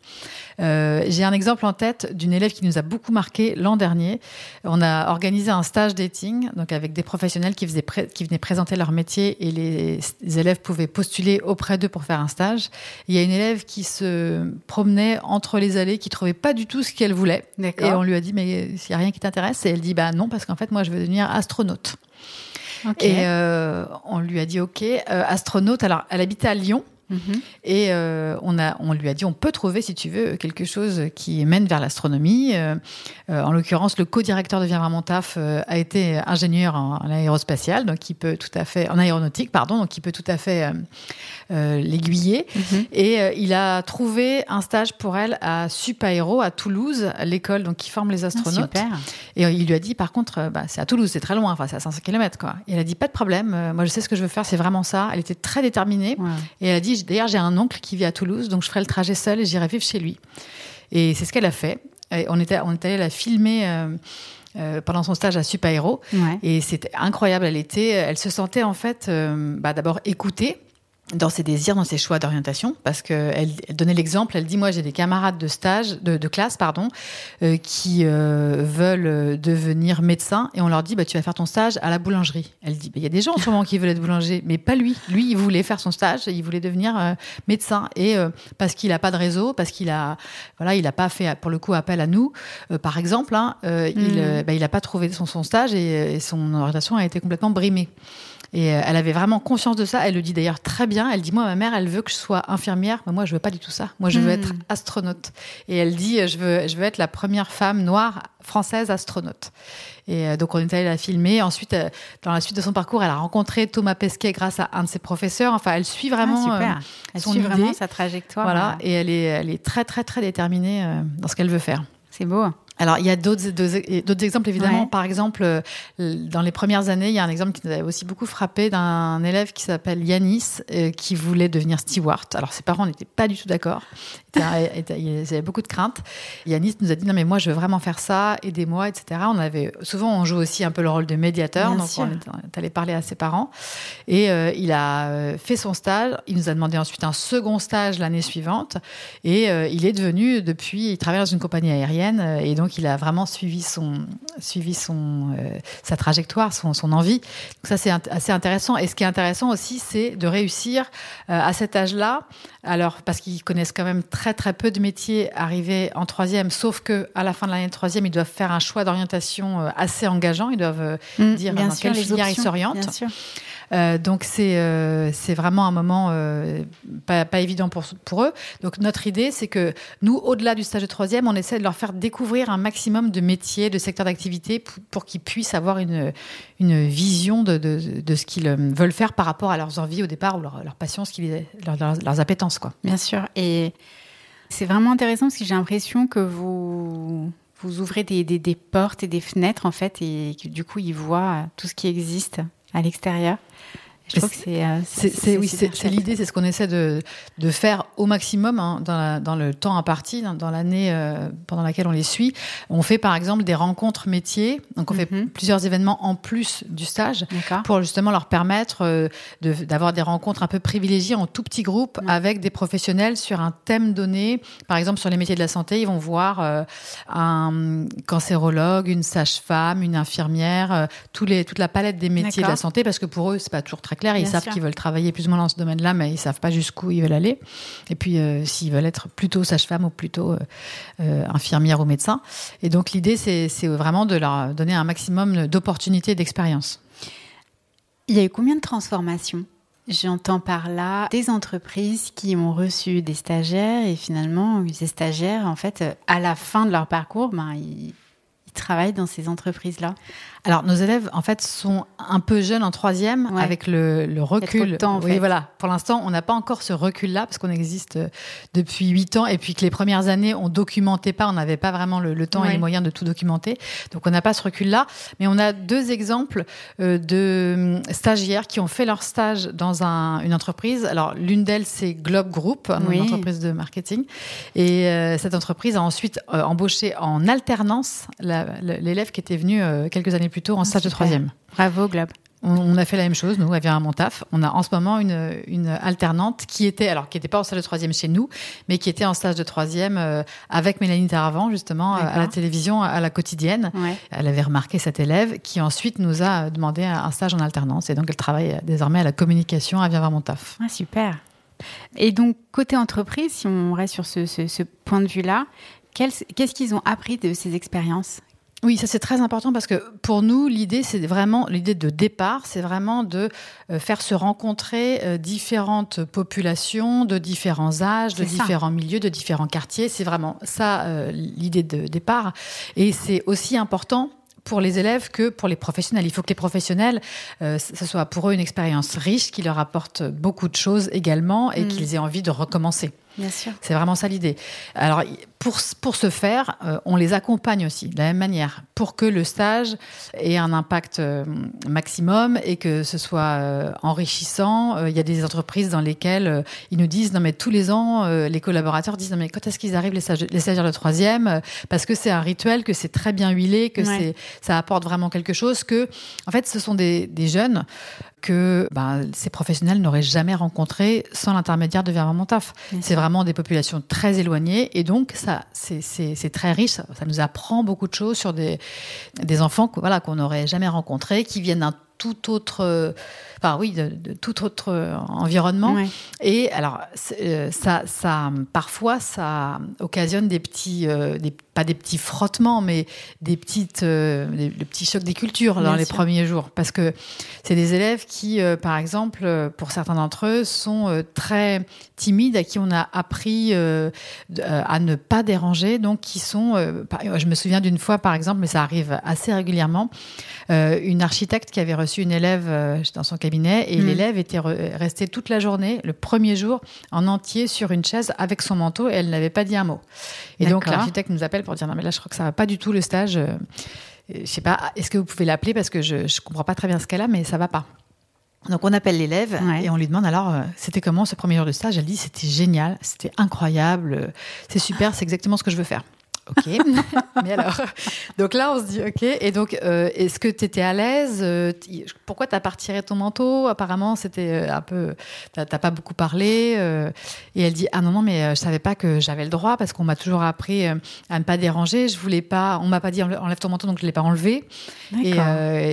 Euh, J'ai un exemple en tête d'une élève qui nous a beaucoup marqué l'an dernier. On a organisé un stage dating, donc avec des professionnels qui, faisaient qui venaient présenter leur métier et les, élèves pouvaient postuler auprès d'eux pour faire un stage. Il y a une élève qui se promenait entre les allées, qui trouvait pas du tout ce qu'elle voulait. Et on lui a dit, mais s'il n'y a rien qui t'intéresse? Et elle dit, bah non, parce qu'en fait, moi, je veux devenir astronaute. Et euh, on lui a dit, OK, euh, astronaute. Alors, elle habitait à Lyon. Mhm. Et euh, on, a, on lui a dit, on peut trouver, si tu veux, quelque chose qui mène vers l'astronomie. Euh, euh, en l'occurrence, le co-directeur de Viens Taf a été ingénieur en, aérospatial, donc il peut tout à fait, en aéronautique, pardon, donc il peut tout à fait l'aiguiller. Mhm. Et il a trouvé un stage pour elle à Supaéro, à Toulouse, l'école donc qui forme les ah, astronautes. Et il lui a dit, par contre, bah, c'est à Toulouse, c'est très loin, enfin c'est à 500 km, quoi. Et elle a dit, pas de problème, moi je sais ce que je veux faire, c'est vraiment ça. Elle était très déterminée. Et elle a dit, d'ailleurs, j'ai un oncle qui vit à Toulouse, donc je ferai le trajet seul et j'irai vivre chez lui. Et c'est ce qu'elle a fait. on était, on est allé la filmer. Euh, euh, pendant son stage à Supaéro et c'était incroyable elle était elle se sentait en fait euh, bah, d'abord écoutée dans ses désirs, dans ses choix d'orientation, parce qu'elle elle donnait l'exemple, elle dit, moi j'ai des camarades de stage, de, de classe, pardon, euh, qui euh, veulent devenir médecins, et on leur dit, bah, tu vas faire ton stage à la boulangerie. Elle dit, bah, il y a des gens en ce moment qui veulent être boulanger, mais pas lui. Lui, il voulait faire son stage, il voulait devenir euh, médecin, et parce qu'il n'a pas de réseau, parce qu'il a, voilà, il n'a pas fait, pour le coup, appel à nous, par exemple, hein, il n'a hmm. bah, pas trouvé son, son stage, et, et son orientation a été complètement brimée. Et euh, elle avait vraiment conscience de ça. Elle le dit d'ailleurs très bien. Elle dit moi ma mère elle veut que je sois infirmière, mais moi je veux pas du tout ça. Moi je veux hmm. être astronaute. Et elle dit je veux je veux être la première femme noire française astronaute. Et euh, donc on est allé la filmer. Ensuite euh, dans la suite de son parcours, elle a rencontré Thomas Pesquet grâce à un de ses professeurs. Enfin elle suit vraiment ah, elle suit vraiment sa trajectoire. Voilà. Et elle est elle est très très très déterminée dans ce qu'elle veut faire. C'est beau. Alors, il y a d'autres exemples, évidemment. Par exemple, euh, dans les premières années, il y a un exemple qui nous avait aussi beaucoup frappé d'un élève qui s'appelle Yanis, euh, qui voulait devenir steward. Alors, ses parents n'étaient pas du tout d'accord. Il y avait beaucoup de craintes. Yanis nous a dit, non, mais moi, je veux vraiment faire ça, aidez-moi, etc. On avait, souvent, on joue aussi un peu le rôle de médiateur. donc, on est allé parler à ses parents. Et euh, il a fait son stage. Il nous a demandé ensuite un second stage l'année suivante. Et il est devenu, depuis, il travaille dans une compagnie aérienne. Et donc, donc il a vraiment suivi son, suivi son, euh, sa trajectoire, son, son envie. Donc ça c'est assez intéressant. Et ce qui est intéressant aussi, c'est de réussir euh, à cet âge-là. Alors parce qu'ils connaissent quand même très très peu de métiers arrivés en troisième, sauf que à la fin de l'année de troisième, ils doivent faire un choix d'orientation euh, assez engageant. Ils doivent mmh, dire dans quelle filière ils s'orientent. Euh, donc c'est euh, c'est vraiment un moment euh, pas, pas, évident pour, pour eux. Donc notre idée, c'est que nous, au-delà du stage de troisième, on essaie de leur faire découvrir un maximum de métiers, de secteurs d'activité pour, qu'ils puissent avoir une, une vision de, de, ce qu'ils veulent faire par rapport à leurs envies au départ ou leur, leur passion, ce leurs, leurs appétences. Quoi. Bien sûr. Et c'est vraiment intéressant parce que j'ai l'impression que vous vous ouvrez des, des, des, portes et des fenêtres en fait et que du coup ils voient tout ce qui existe à l'extérieur. Je que c'est euh, c'est oui, c'est l'idée, c'est ce qu'on essaie de, de faire au maximum hein, dans, la, dans le temps imparti, dans, dans l'année euh, pendant laquelle on les suit. On fait par exemple des rencontres métiers, donc on mm -hmm. fait plusieurs événements en plus du stage pour justement leur permettre euh, d'avoir de, des rencontres un peu privilégiées en tout petit groupe avec des professionnels sur un thème donné. Par exemple, sur les métiers de la santé, ils vont voir euh, un cancérologue, une sage-femme, une infirmière, euh, tous les, toute la palette des métiers de la santé, parce que pour eux, c'est pas toujours très Ils Bien savent qu'ils veulent travailler plus ou moins dans ce domaine-là, mais ils savent pas jusqu'où ils veulent aller. Et puis, euh, s'ils veulent être plutôt sage-femme ou plutôt euh, euh, infirmière ou médecin. Et donc, l'idée, c'est vraiment de leur donner un maximum d'opportunités et d'expérience. Il y a eu combien de transformations J'entends par là des entreprises qui ont reçu des stagiaires et finalement, ces stagiaires, en fait, à la fin de leur parcours, ben, ils, ils travaillent dans ces entreprises-là? Alors, nos élèves, en fait, sont un peu jeunes en troisième, ouais. avec le, le recul. De temps, en oui, fait. voilà. Pour l'instant, on n'a pas encore ce recul-là, parce qu'on existe depuis huit ans, et puis que les premières années, on documentait pas, on n'avait pas vraiment le, le temps ouais. et les moyens de tout documenter. Donc, on n'a pas ce recul-là. Mais on a deux exemples euh, de stagiaires qui ont fait leur stage dans un, une entreprise. Alors, l'une d'elles, c'est Globe Group, oui. une entreprise de marketing. Et euh, cette entreprise a ensuite euh, embauché en alternance l'élève qui était venu euh, quelques années plus tôt en stage de troisième. Bravo, Globe. On, on, a fait la même chose, nous, avec un Montaf. On a en ce moment une, une alternante qui était, alors qui n'était pas en stage de troisième chez nous, mais qui était en stage de troisième euh, avec Mélanie Taravant, justement, à la télévision, à la quotidienne. Ouais. Elle avait remarqué cette élève qui ensuite nous a demandé un stage en alternance. Et donc, elle travaille désormais à la communication à Viens Montaf. Ah, super. Et donc, côté entreprise, si on reste sur ce, ce, ce point de vue-là, qu'est-ce qu'ils ont appris de ces expériences? Oui, ça c'est très important parce que pour nous, l'idée, c'est vraiment l'idée de départ, c'est vraiment de euh, faire se rencontrer euh, différentes populations de différents âges, de différents milieux, de différents quartiers. C'est vraiment ça euh, l'idée de départ. Et c'est aussi important pour les élèves que pour les professionnels. Il faut que les professionnels, euh, ce soit pour eux une expérience riche qui leur apporte beaucoup de choses également et mmh. qu'ils aient envie de recommencer. C'est vraiment ça l'idée. Alors, pour, pour ce faire, euh, on les accompagne aussi de la même manière pour que le stage ait un impact euh, maximum et que ce soit euh, enrichissant. Il y a des entreprises dans lesquelles ils nous disent non mais tous les ans, les collaborateurs disent non mais quand est-ce qu'ils arrivent les, stagiaires, les stagiaires de troisième? Parce que c'est un rituel, que c'est très bien huilé, que ouais. c'est ça apporte vraiment quelque chose. Que en fait, ce sont des, des jeunes que ben, ces professionnels n'auraient jamais rencontré sans l'intermédiaire de Vers mon taf. C'est vraiment des populations très éloignées et donc c'est très riche. Ça, nous apprend beaucoup de choses sur des, enfants qu'on n'aurait jamais rencontrés, qui viennent d'un tout autre, enfin oui, de, de tout autre environnement. Ouais. Et alors, euh, ça, ça, parfois, ça occasionne des petits, euh, des, pas des petits frottements, mais des petites, euh, des, des, petits chocs des cultures Bien dans les premiers jours, parce que c'est des élèves qui, euh, par exemple, euh, pour certains d'entre eux, sont euh, très timides, à qui on a appris à ne pas déranger, donc qui sont, je me souviens d'une fois, par exemple, mais ça arrive assez régulièrement, une architecte qui avait reçu une élève dans son cabinet et mmh. l'élève était restée toute la journée, le premier jour, en entier sur une chaise avec son manteau et elle n'avait pas dit un mot. Et donc l'architecte nous appelle pour dire non mais là je crois que ça va pas du tout le stage. Je sais pas, est-ce que vous pouvez l'appeler parce que je je comprends pas très bien ce qu'elle a mais ça va pas. Donc on appelle l'élève ouais. et on lui demande alors c'était comment ce premier jour de stage? Elle dit c'était génial, c'était incroyable, c'est super, c'est exactement ce que je veux faire. Ok. Mais alors, donc là, on se dit, ok. Et donc, euh, est-ce que tu étais à l'aise euh, Pourquoi tu as pas retiré ton manteau? Apparemment, c'était euh, un peu. Tu n'as pas beaucoup parlé. Euh, et elle dit, ah non, non, mais je savais pas que j'avais le droit parce qu'on m'a toujours appris à ne pas déranger. Je voulais pas. On m'a pas dit enlève ton manteau, donc je l'ai pas enlevé. Et,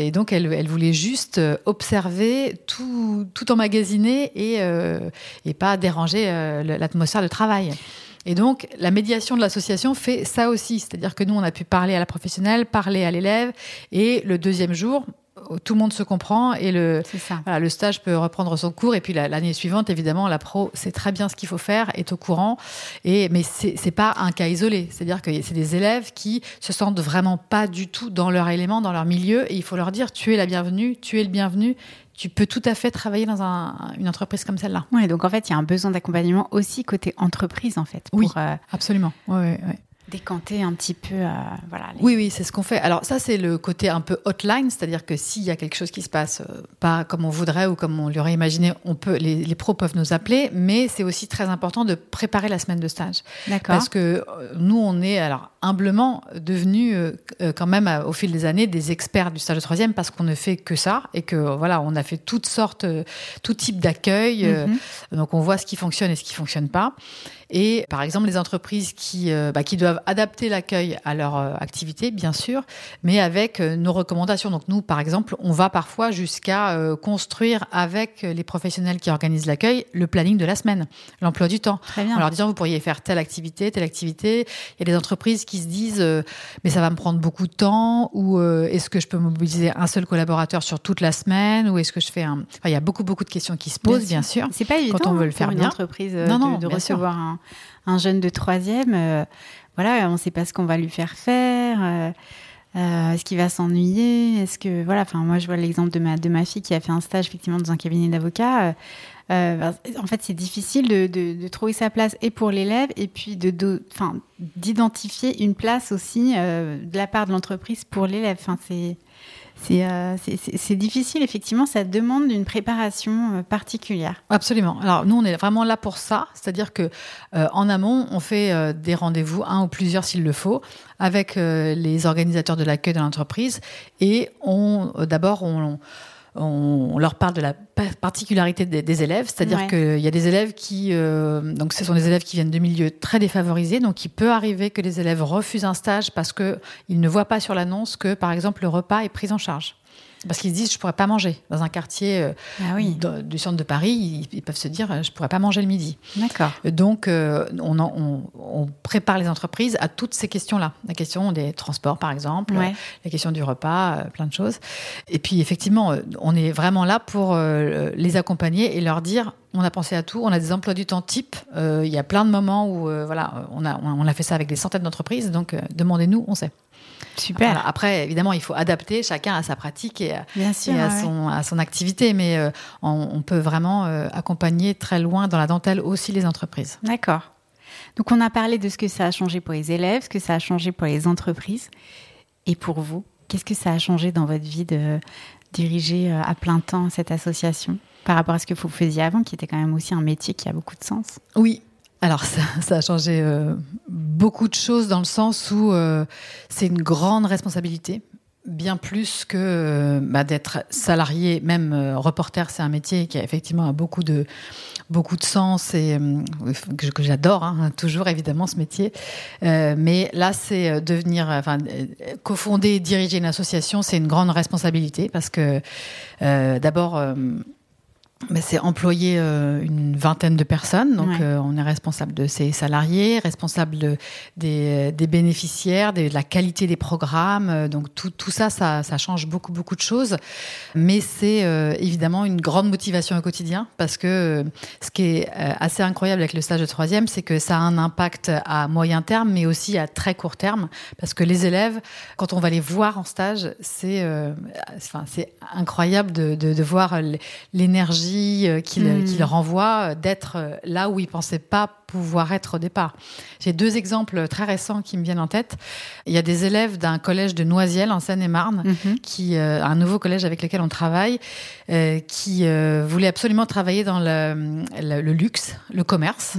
et, donc, elle, elle, voulait juste observer, tout, tout emmagasiner et, et pas déranger l'atmosphère de travail. Et donc, la médiation de l'association fait ça aussi. C'est-à-dire que nous, on a pu parler à la professionnelle, parler à l'élève. Et le deuxième jour, tout le monde se comprend et le, voilà, stage peut reprendre son cours. Et puis la- l'année suivante, évidemment, la pro sait très bien ce qu'il faut faire, est au courant. Et, mais c'est c'est pas un cas isolé. C'est-à-dire que c'est des élèves qui se sentent vraiment pas du tout dans leur élément, dans leur milieu. Et il faut leur dire tu es la bienvenue, tu es le bienvenu. Tu peux tout à fait travailler dans un- une entreprise comme celle-là. Ouais, donc en fait, il y a un besoin d'accompagnement aussi côté entreprise, en fait, pour Oui. euh, Absolument. Ouais, ouais, ouais. décanter un petit peu, euh, voilà. les- Oui, oui, c'est ce qu'on fait. Alors ça, c'est le côté un peu hotline, c'est-à-dire que s'il y a quelque chose qui se passe euh, pas comme on voudrait ou comme on l'aurait imaginé, on peut, les, les pros peuvent nous appeler, mais c'est aussi très important de préparer la semaine de stage. D'accord. Parce que nous, on est alors humblement devenus euh, euh, quand même euh, au fil des années des experts du stage de troisième parce qu'on ne fait que ça et que voilà, on a fait toutes sortes, euh, tout type d'accueil. Mhm. donc on voit ce qui fonctionne et ce qui fonctionne pas. Et par exemple, les entreprises qui, bah, qui doivent adapter l'accueil à leur activité, bien sûr, mais avec nos recommandations. Donc nous, par exemple, on va parfois jusqu'à construire avec les professionnels qui organisent l'accueil le planning de la semaine, l'emploi du temps. Très bien. En leur disant, vous pourriez faire telle activité, telle activité. Il y a des entreprises qui se disent, euh, mais ça va me prendre beaucoup de temps, ou euh, est-ce que je peux mobiliser un seul collaborateur sur toute la semaine, ou est-ce que je fais un... Enfin, il y a beaucoup, beaucoup de questions qui se posent, bien sûr. C'est pas évident on veut le faire pour une entreprise euh, Non, de, non, de sûr. recevoir un, un jeune de troisième. euh, voilà, on ne sait pas ce qu'on va lui faire faire. euh, est-ce qu'il va s'ennuyer Est-ce que voilà, enfin moi je vois l'exemple de ma de ma fille qui a fait un stage effectivement dans un cabinet d'avocat. Euh, en fait, c'est difficile de, trouver sa place et pour l'élève et puis de, enfin, d'identifier une place aussi euh, de la part de l'entreprise pour l'élève. Enfin, c'est c'est euh, difficile effectivement. Ça demande une préparation euh, particulière. Absolument. Alors nous, on est vraiment là pour ça, c'est-à-dire que en amont, on fait des rendez-vous, un ou plusieurs s'il le faut, avec les organisateurs de l'accueil de l'entreprise, et on d'abord on leur parle de la pa- particularité des, des élèves, c'est-à-dire Ouais. qu'il y a des élèves qui, euh, donc ce sont des élèves qui viennent de milieux très défavorisés, donc il peut arriver que les élèves refusent un stage parce que ils ne voient pas sur l'annonce que, par exemple, le repas est pris en charge. Parce qu'ils se disent, je pourrais pas manger dans un quartier euh, Ah oui, de- du centre de Paris, ils, ils peuvent se dire euh, je pourrais pas manger le midi. d'accord. Donc euh, on, en- on- on prépare les entreprises à toutes ces questions-là, la question des transports par exemple, Ouais. la question du repas, euh, plein de choses. Et puis effectivement, euh, on est vraiment là pour euh, les accompagner et leur dire on a pensé à tout, on a des emplois du temps type. euh, Il y a plein de moments où euh, voilà, on a on a fait ça avec des centaines d'entreprises, donc euh, demandez-nous, on sait. Super. Voilà. Après, évidemment, il faut adapter chacun à sa pratique et à, Bien sûr. et à, ouais, ouais. son, à son activité, mais euh, on, on peut vraiment euh, accompagner très loin dans la dentelle aussi les entreprises. D'accord. Donc on a parlé de ce que ça a changé pour les élèves, ce que ça a changé pour les entreprises. Et pour vous, qu'est-ce que ça a changé dans votre vie de diriger euh, à plein temps cette association par rapport à ce que vous faisiez avant, qui était quand même aussi un métier qui a beaucoup de sens? Oui. Alors ça, a changé euh, beaucoup de choses dans le sens où euh, c'est une grande responsabilité, bien plus que euh, bah, d'être salarié, même reporter, c'est un métier qui a effectivement beaucoup de beaucoup de sens et que, j'adore hein, toujours évidemment ce métier. Mais là, c'est devenir, enfin, cofonder diriger une association, c'est une grande responsabilité parce que d'abord. Mais c'est employer euh, une vingtaine de personnes, donc Ouais. euh, on est responsable de ses salariés, responsable de- des, des bénéficiaires, de la qualité des programmes, euh, donc tout, tout ça, ça, ça change beaucoup beaucoup de choses. Mais c'est euh, évidemment une grande motivation au quotidien parce que ce qui est assez incroyable avec le stage de troisième, c'est que ça a un impact à moyen terme, mais aussi à très court terme, parce que les élèves, quand on va les voir en stage, c'est enfin, incroyable de, voir l'énergie euh, qu'ils Mm. qu'ils renvoient, euh, d'être euh, là où ils pensaient pas pouvoir être au départ. J'ai deux exemples très récents qui me viennent en tête. Il y a des élèves d'un collège de Noisiel en Seine-et-Marne Mhm. qui euh, un nouveau collège avec lequel on travaille, euh, qui euh, voulait absolument travailler dans le, le- le luxe, le commerce,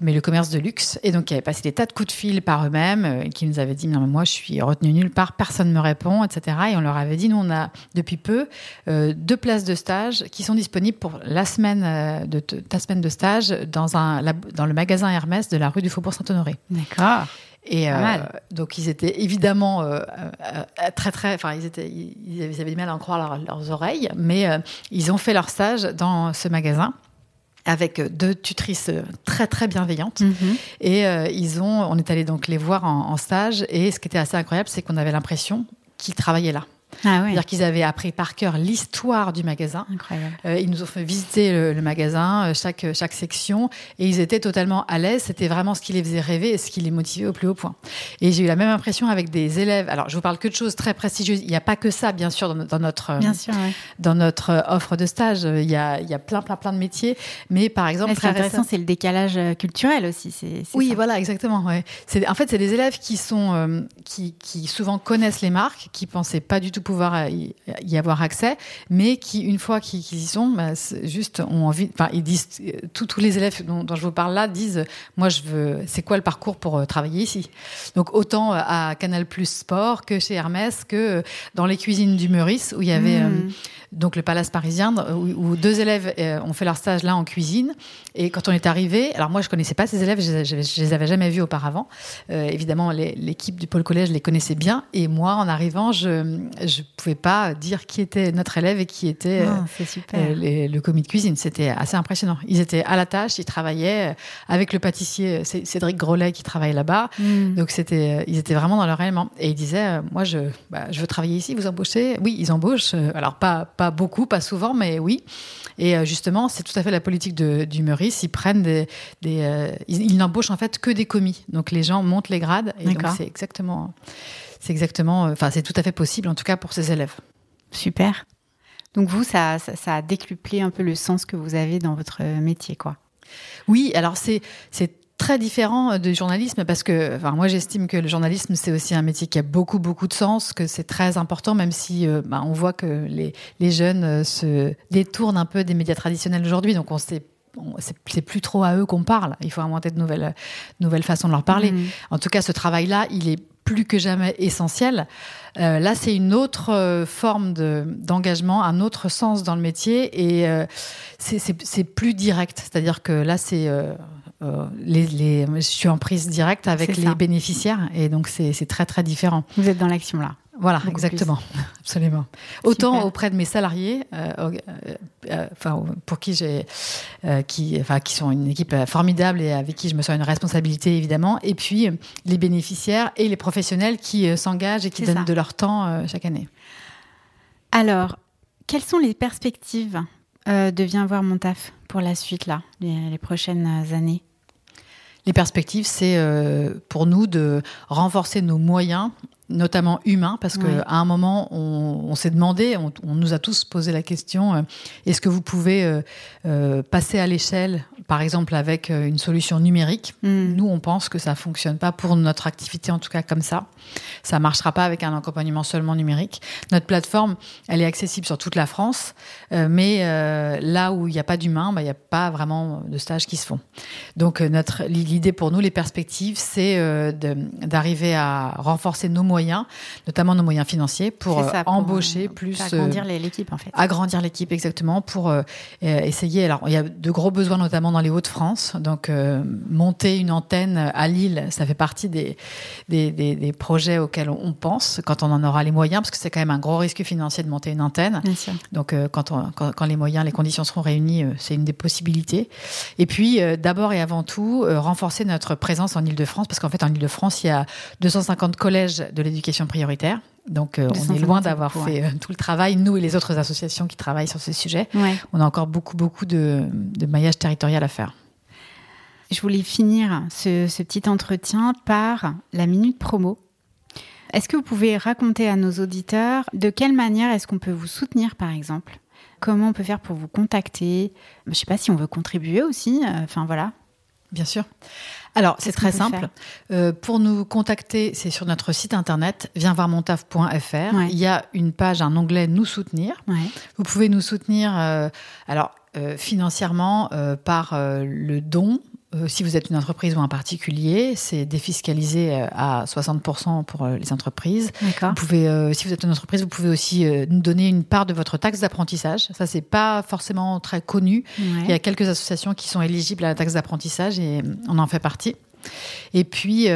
mais le commerce de luxe. Et donc, qui avait passé des tas de coups de fil par eux-mêmes, euh, qui nous avaient dit non, mais moi, je suis retenu nulle part, personne ne me répond, etc. Et on leur avait dit nous, on a depuis peu deux places de stage qui sont disponibles pour la semaine de ta semaine de stage dans un dans le magasin Hermès de la rue du Faubourg Saint-Honoré. D'accord. Et euh, donc ils étaient évidemment euh, euh, très très, enfin ils étaient, ils avaient, du mal à en croire leur- leurs oreilles, mais ils ont fait leur stage dans ce magasin avec deux tutrices très très bienveillantes Mhm. et ils ont, on est allé donc les voir en, en stage et ce qui était assez incroyable, c'est qu'on avait l'impression qu'ils travaillaient là. Ah C'est-à-dire qu'ils avaient appris par cœur l'histoire du magasin. Incroyable. Euh, ils nous ont fait visiter le, magasin, euh, chaque, chaque section, et ils étaient totalement à l'aise. C'était vraiment ce qui les faisait rêver et ce qui les motivait au plus haut point. Et j'ai eu la même impression avec des élèves. Alors, je vous parle que de choses très prestigieuses. Il n'y a pas que ça, bien sûr, dans, notre, bien sûr, dans notre offre de stage. Il y a, il y a plein, plein, plein de métiers. Mais par exemple, qui est intéressant, c'est le décalage culturel aussi. Oui, voilà, exactement. Ouais. En fait, c'est des élèves qui sont, qui, qui souvent connaissent les marques, qui pensaient pas du tout pouvoir y, avoir accès, mais qui, une fois qu'ils y sont, bah, juste ont envie. Enfin, ils disent tous les élèves dont, je vous parle là disent, moi, je veux. C'est quoi le parcours pour euh, travailler ici? Donc autant euh, à Canal Plus Sport que chez Hermès que euh, dans les cuisines du Meurice où il y avait mmh donc le Palace parisien, où, deux élèves euh, ont fait leur stage là en cuisine. Et quand on est arrivé, alors moi je connaissais pas ces élèves, je, je, les avais jamais vus auparavant. Euh, évidemment, l'équipe du pôle collège les connaissait bien. Et moi, en arrivant, je ne pouvais pas dire qui était notre élève et qui était ah, euh, le commis de cuisine. C'était assez impressionnant. Ils étaient à la tâche, ils travaillaient avec le pâtissier Cédric Grolet qui travaille là-bas. Hmm. Donc c'était, ils étaient vraiment dans leur élément. Et ils disaient, moi je, bah, je veux travailler ici, vous embauchez? Oui, ils embauchent. Alors pas, pas beaucoup, pas souvent, mais oui. Et euh, justement, c'est tout à fait la politique de, du Meurice. Ils prennent des, euh, ils, n'embauchent en fait que des commis. Donc les gens montent les grades. Et donc c'est exactement, c'est exactement, enfin c'est tout à fait possible en tout cas pour ces élèves. Super. Donc vous, ça, ça, a décuplé un peu le sens que vous avez dans votre métier, quoi. Oui, alors c'est c'est très différent euh, du journalisme parce que, enfin, moi, j'estime que le journalisme, c'est aussi un métier qui a beaucoup, beaucoup de sens, que c'est très important, même si euh, bah, on voit que les, les jeunes euh, se détournent un peu des médias traditionnels aujourd'hui. Donc, on sait c'est plus trop à eux qu'on parle. Il faut inventer de nouvelles, nouvelles façons de leur parler. Mmh. En tout cas, ce travail-là, il est plus que jamais essentiel. là, c'est une autre forme d'engagement, un autre sens dans le métier et c'est plus direct. C'est-à-dire que là, c'est euh, les, je suis en prise directe avec les bénéficiaires et donc c'est très très différent. Vous êtes dans l'action là. Voilà, exactement, absolument. Autant auprès de mes salariés, euh, euh, enfin pour qui j'ai, qui, enfin qui sont une équipe formidable et avec qui je me sens une responsabilité évidemment, et puis les bénéficiaires et les professionnels qui s'engagent et qui donnent de leur temps chaque année. Alors, quelles sont les perspectives de Viens voir mon taf pour la suite là, les prochaines années? Les perspectives, c'est euh, pour nous de renforcer nos moyens notamment humains, parce qu'à un moment, on, s'est demandé, on, nous a tous posé la question, euh, est-ce que vous pouvez euh, passer à l'échelle par exemple avec euh, une solution numérique. Hmm. Nous, on pense que ça fonctionne pas pour notre activité, en tout cas comme ça. Ça marchera pas avec un accompagnement seulement numérique. Notre plateforme, elle est accessible sur toute la France, euh, mais euh, là où il n'y a pas d'humain, bah, il n'y a pas vraiment de stages qui se font. Donc notre l'idée pour nous, les perspectives, c'est d'arriver à renforcer nos moyens, notamment nos moyens financiers, pour, embaucher plus, agrandir l'équipe en fait. Agrandir l'équipe exactement pour essayer. Alors il y a de gros besoins notamment dans les Hauts-de-France. Donc, euh, monter une antenne à Lille, ça fait partie des, des, des, projets auxquels on pense quand on en aura les moyens, parce que c'est quand même un gros risque financier de monter une antenne. Donc, euh, quand, on, quand, les moyens, les conditions seront réunies, euh, c'est une des possibilités. Et puis, d'abord et avant tout, renforcer notre présence en Ile-de-France, parce qu'en fait, en Ile-de-France, il y a 250 collèges de l'éducation prioritaire. Donc, on est loin d'avoir fait tout le travail, nous et les autres associations qui travaillent sur ces sujets. On a encore beaucoup, beaucoup de, de maillage territorial à faire. Je voulais finir ce, petit entretien par la minute promo. Est-ce que vous pouvez raconter à nos auditeurs de quelle manière est-ce qu'on peut vous soutenir, par exemple? Comment on peut faire pour vous contacter? Je ne sais pas si on veut contribuer aussi. Euh, enfin, voilà. Bien sûr. Alors, c'est très simple. Euh, pour nous contacter, c'est sur notre site internet, viensvoirmontaf.fr. Il y a une page, un onglet Nous soutenir. Vous pouvez nous soutenir, euh, alors, financièrement, par le don euh, si vous êtes une entreprise ou un particulier, c'est défiscalisé euh, à 60% pour euh, les entreprises. Vous pouvez, si vous êtes une entreprise, vous pouvez aussi nous donner une part de votre taxe d'apprentissage. Ça, c'est pas forcément très connu. Il y a quelques associations qui sont éligibles à la taxe d'apprentissage et on en fait partie. Et puis,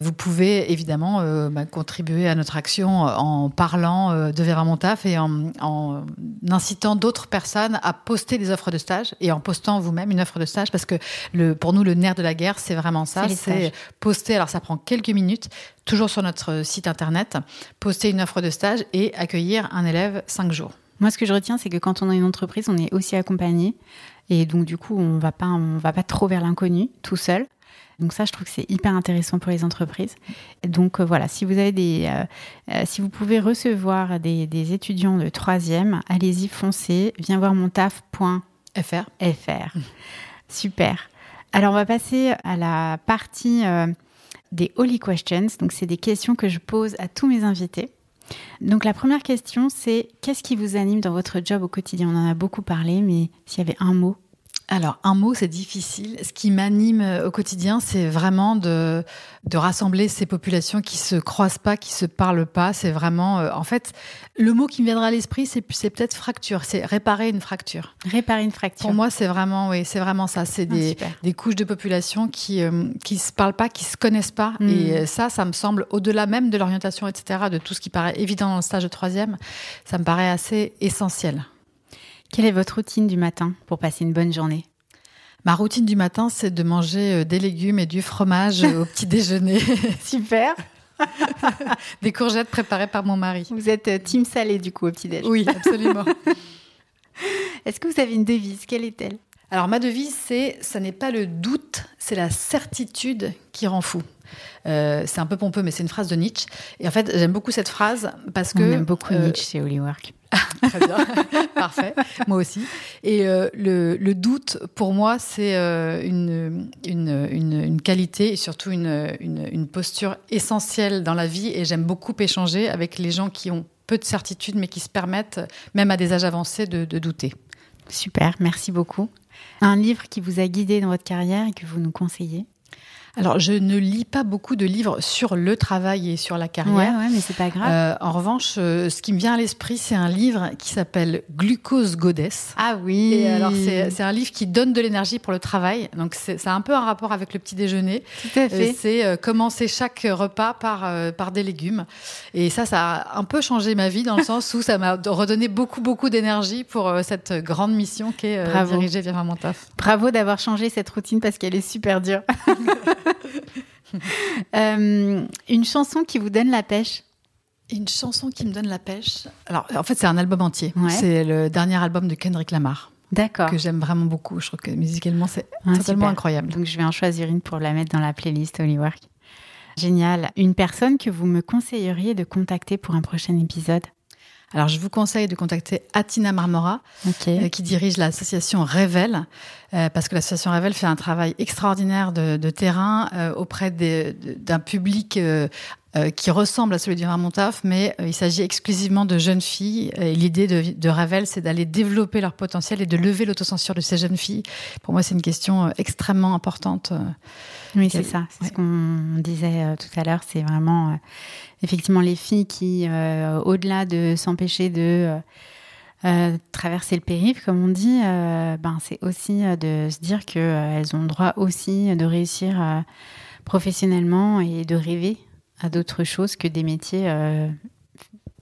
Vous pouvez évidemment euh, bah, contribuer à notre action en parlant euh, de Vera Montaf et en, en incitant d'autres personnes à poster des offres de stage et en postant vous-même une offre de stage parce que le, pour nous, le nerf de la guerre, c'est vraiment ça. C'est poster, alors ça prend quelques minutes, toujours sur notre site internet, poster une offre de stage et accueillir un élève cinq jours. Moi, ce que je retiens, c'est que quand on a une entreprise, on est aussi accompagné. Et donc, du coup, on va pas, on va pas trop vers l'inconnu, tout seul. Donc ça, je trouve que c'est hyper intéressant pour les entreprises. Et donc euh, voilà, si vous avez des, euh, euh, si vous pouvez recevoir des, des étudiants de troisième, allez-y, foncez, viens voir mon taf.fr. FR. Super. Alors on va passer à la partie des Holy Questions. Donc c'est des questions que je pose à tous mes invités. Donc la première question, c'est qu'est-ce qui vous anime dans votre job au quotidien? On en a beaucoup parlé, mais s'il y avait un mot. Alors, un mot, c'est difficile. Ce qui m'anime euh, au quotidien, c'est vraiment de, de rassembler ces populations qui se croisent pas, qui se parlent pas. C'est vraiment, euh, en fait, le mot qui me viendra à l'esprit, c'est, peut-être fracture. C'est réparer une fracture. Réparer une fracture. Pour moi, c'est vraiment, oui, c'est vraiment ça. C'est Ah, des, des couches de population qui euh, qui se parlent pas, qui se connaissent pas. Mm. Et euh, ça, ça me semble au-delà même de l'orientation, etc., de tout ce qui paraît évident dans le stage de troisième, ça me paraît assez essentiel. Quelle est votre routine du matin pour passer une bonne journée? Ma routine du matin, c'est de manger euh, des légumes et du fromage au petit déjeuner, Super. des courgettes préparées par mon mari. Vous êtes euh, team salé du coup au petit déj. Oui, absolument. Est-ce que vous avez une devise? Quelle est-elle? Alors ma devise, c'est ça n'est pas le doute, c'est la certitude qui rend fou. Euh, c'est un peu pompeux, mais c'est une phrase de Nietzsche. Et en fait, j'aime beaucoup cette phrase parce que On aime beaucoup euh, Nietzsche chez Holywork. Très bien, parfait. Moi aussi. Et euh, le, le doute, pour moi, c'est euh, une, une, une, une qualité et surtout une, posture essentielle dans la vie. Et j'aime beaucoup échanger avec les gens qui ont peu de certitude, mais qui se permettent, même à des âges avancés, de, de douter. Super, merci beaucoup. Un livre qui vous a guidé dans votre carrière et que vous nous conseillez? Alors, je ne lis pas beaucoup de livres sur le travail et sur la carrière. Ouais, ouais, mais c'est pas grave. Euh, en revanche, euh, ce qui me vient à l'esprit, c'est un livre qui s'appelle Glucose Goddess. ah oui. Et alors, c'est c'est un livre qui donne de l'énergie pour le travail. Donc, c'est c'est un peu un rapport avec le petit déjeuner. tout à Euh, fait. C'est euh, commencer chaque repas par, euh, par des légumes. Et ça, ça a un peu changé ma vie dans le sens où ça m'a redonné beaucoup, beaucoup d'énergie pour euh, cette grande mission qui est euh, dirigée vers mon taf. Bravo d'avoir changé cette routine parce qu'elle est super dure. Euh, une chanson qui vous donne la pêche. Une chanson qui me donne la pêche. Alors, en fait, c'est un album entier. Ouais. C'est le dernier album de Kendrick Lamar D'accord. que j'aime vraiment beaucoup. Je trouve que musicalement, c'est Ah, totalement super. incroyable. Donc je vais en choisir une pour la mettre dans la playlist Holywork. Génial. Une personne que vous me conseilleriez de contacter pour un prochain épisode? Alors, je vous conseille de contacter Atina Marmora, euh, qui dirige l'association Révèle, euh, parce que l'association Révèle fait un travail extraordinaire de, de terrain euh, auprès d'un public qui ressemble à celui du Ramontaf, mais il s'agit exclusivement de jeunes filles. Et l'idée de, de Révèle, c'est d'aller développer leur potentiel et de lever l'autocensure de ces jeunes filles. Pour moi, c'est une question extrêmement importante. Oui, c'est ça. C'est ouais. ce qu'on disait euh, tout à l'heure. C'est vraiment, euh, effectivement, les filles qui, euh, au-delà de s'empêcher de euh, traverser le périph', comme on dit, euh, ben, c'est aussi euh, de se dire qu'elles ont le droit aussi de réussir professionnellement et de rêver à d'autres choses que des métiers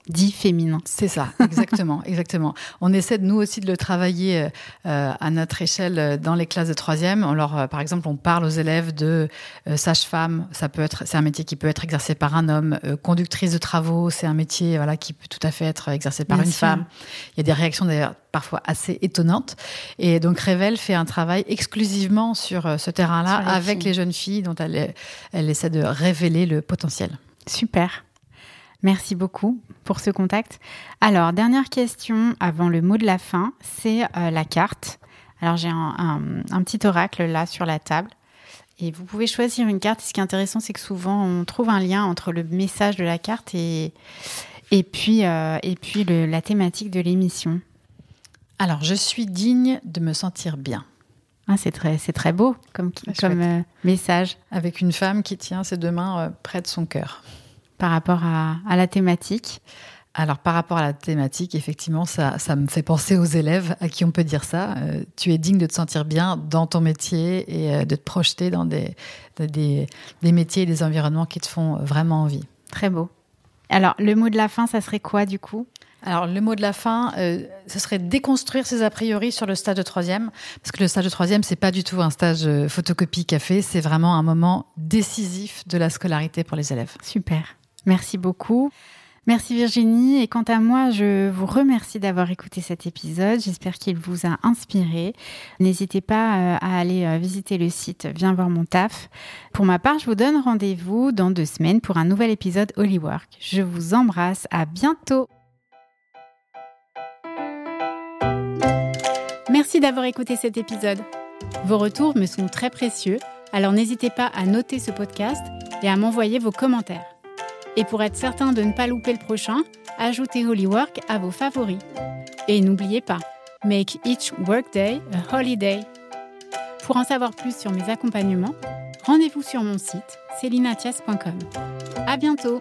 dits féminins. C'est ça, exactement, exactement. On essaie de nous aussi de le travailler euh, à notre échelle euh, dans les classes de troisième. On leur, euh, par exemple, on parle aux élèves de euh, sage-femme. Ça peut être, c'est un métier qui peut être exercé par un homme. Conductrice de travaux, c'est un métier, voilà, qui peut tout à fait être exercé par Bien une sûr. femme. Il y a des réactions d'ailleurs parfois assez étonnantes. Et donc Révèle fait un travail exclusivement sur ce terrain-là avec filles. les jeunes filles dont elle, elle essaie de révéler le potentiel. Super. Merci beaucoup pour ce contact. Alors, dernière question avant le mot de la fin, c'est euh, la carte. Alors, j'ai un, un- un petit oracle là sur la table. Et vous pouvez choisir une carte. Et ce qui est intéressant, c'est que souvent, on trouve un lien entre le message de la carte et, et puis, euh, et puis le- la thématique de l'émission. Alors, je suis digne de me sentir bien. Ah, c'est très, c'est très beau comme, comme euh, message avec une femme qui tient ses deux mains près de son cœur. Par rapport à, à la thématique. alors par rapport à la thématique, effectivement, ça, ça me fait penser aux élèves à qui on peut dire ça. Euh, tu es digne de te sentir bien dans ton métier et euh, de te projeter dans des, des, des, métiers et des environnements qui te font vraiment envie. Très beau. Alors le mot de la fin, ça serait quoi du coup? Alors, le mot de la fin, euh, ce serait déconstruire ses a priori sur le stage de troisième, parce que le stage de troisième, c'est pas du tout un stage photocopie café, c'est vraiment un moment décisif de la scolarité pour les élèves. Super. Merci beaucoup. Merci Virginie. Et quant à moi, je vous remercie d'avoir écouté cet épisode. J'espère qu'il vous a inspiré. N'hésitez pas euh, à aller euh, visiter le site Viens voir mon taf. Pour ma part, je vous donne rendez-vous dans deux semaines pour un nouvel épisode Holywork. Je vous embrasse. À bientôt. Merci d'avoir écouté cet épisode. Vos retours me sont très précieux, alors n'hésitez pas à noter ce podcast et à m'envoyer vos commentaires. Et pour être certain de ne pas louper le prochain, ajoutez Holywork à vos favoris. Et n'oubliez pas, make each workday a holiday. Pour en savoir plus sur mes accompagnements, rendez-vous sur mon site celinatias.com. À bientôt!